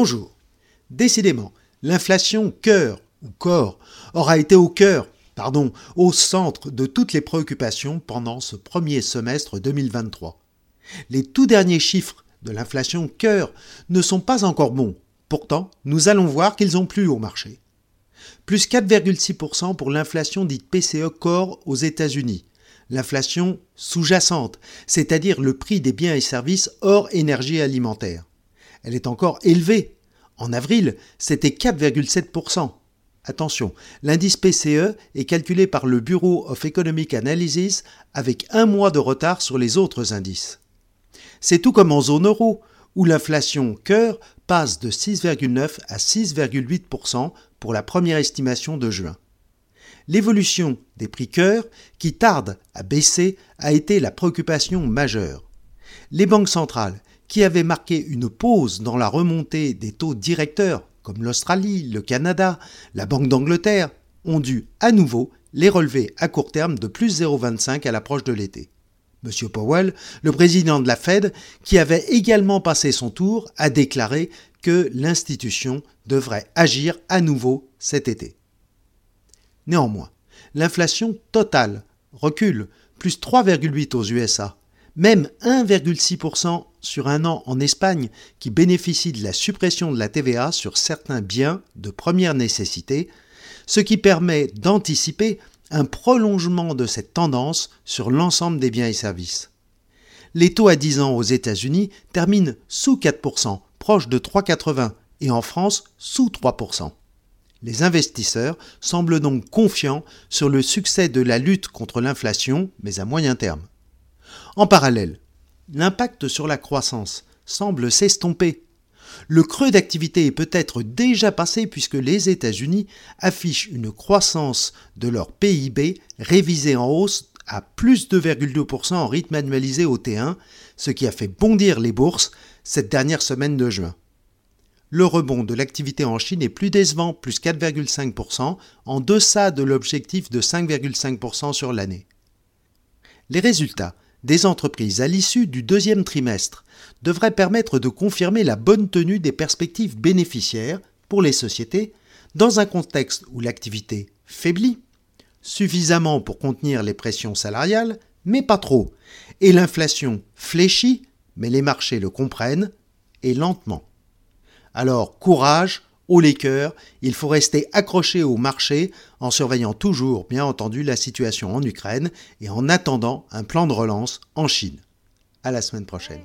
Bonjour. Décidément, l'inflation cœur ou corps aura été au cœur, pardon, au centre de toutes les préoccupations pendant ce premier semestre 2023. Les tout derniers chiffres de l'inflation cœur ne sont pas encore bons. Pourtant, nous allons voir qu'ils ont plu au marché. Plus 4,6% pour l'inflation dite PCE corps aux États-Unis. L'inflation sous-jacente, c'est-à-dire le prix des biens et services hors énergie alimentaire. Elle est encore élevée. En avril, c'était 4,7%. Attention, l'indice PCE est calculé par le Bureau of Economic Analysis avec un mois de retard sur les autres indices. C'est tout comme en zone euro, où l'inflation cœur passe de 6,9 à 6,8% pour la première estimation de juin. L'évolution des prix cœur, qui tarde à baisser, a été la préoccupation majeure. Les banques centrales, qui avaient marqué une pause dans la remontée des taux directeurs, comme l'Australie, le Canada, la Banque d'Angleterre, ont dû à nouveau les relever à court terme de plus 0,25 à l'approche de l'été. M. Powell, le président de la Fed, qui avait également passé son tour, a déclaré que l'institution devrait agir à nouveau cet été. Néanmoins, l'inflation totale recule, plus 3,8 aux USA, même 1,6% sur un an en Espagne qui bénéficie de la suppression de la TVA sur certains biens de première nécessité, ce qui permet d'anticiper un prolongement de cette tendance sur l'ensemble des biens et services. Les taux à 10 ans aux États-Unis terminent sous 4%, proche de 3,80, et en France sous 3%. Les investisseurs semblent donc confiants sur le succès de la lutte contre l'inflation, mais à moyen terme. En parallèle, l'impact sur la croissance semble s'estomper le creux d'activité est peut-être déjà passé puisque les États-Unis affichent une croissance de leur PIB révisée en hausse à plus de 2,2% en rythme annualisé au T1, ce qui a fait bondir les bourses cette dernière semaine de juin. Le rebond de l'activité en Chine est plus décevant, plus 4,5%, en deçà de l'objectif de 5,5% sur l'année. Les résultats des entreprises à l'issue du deuxième trimestre devraient permettre de confirmer la bonne tenue des perspectives bénéficiaires pour les sociétés dans un contexte où l'activité faiblit, suffisamment pour contenir les pressions salariales, mais pas trop, et l'inflation fléchit, mais les marchés le comprennent, et lentement. Alors courage, au les cœurs, il faut rester accroché au marché en surveillant toujours, bien entendu, la situation en Ukraine et en attendant un plan de relance en Chine. À la semaine prochaine.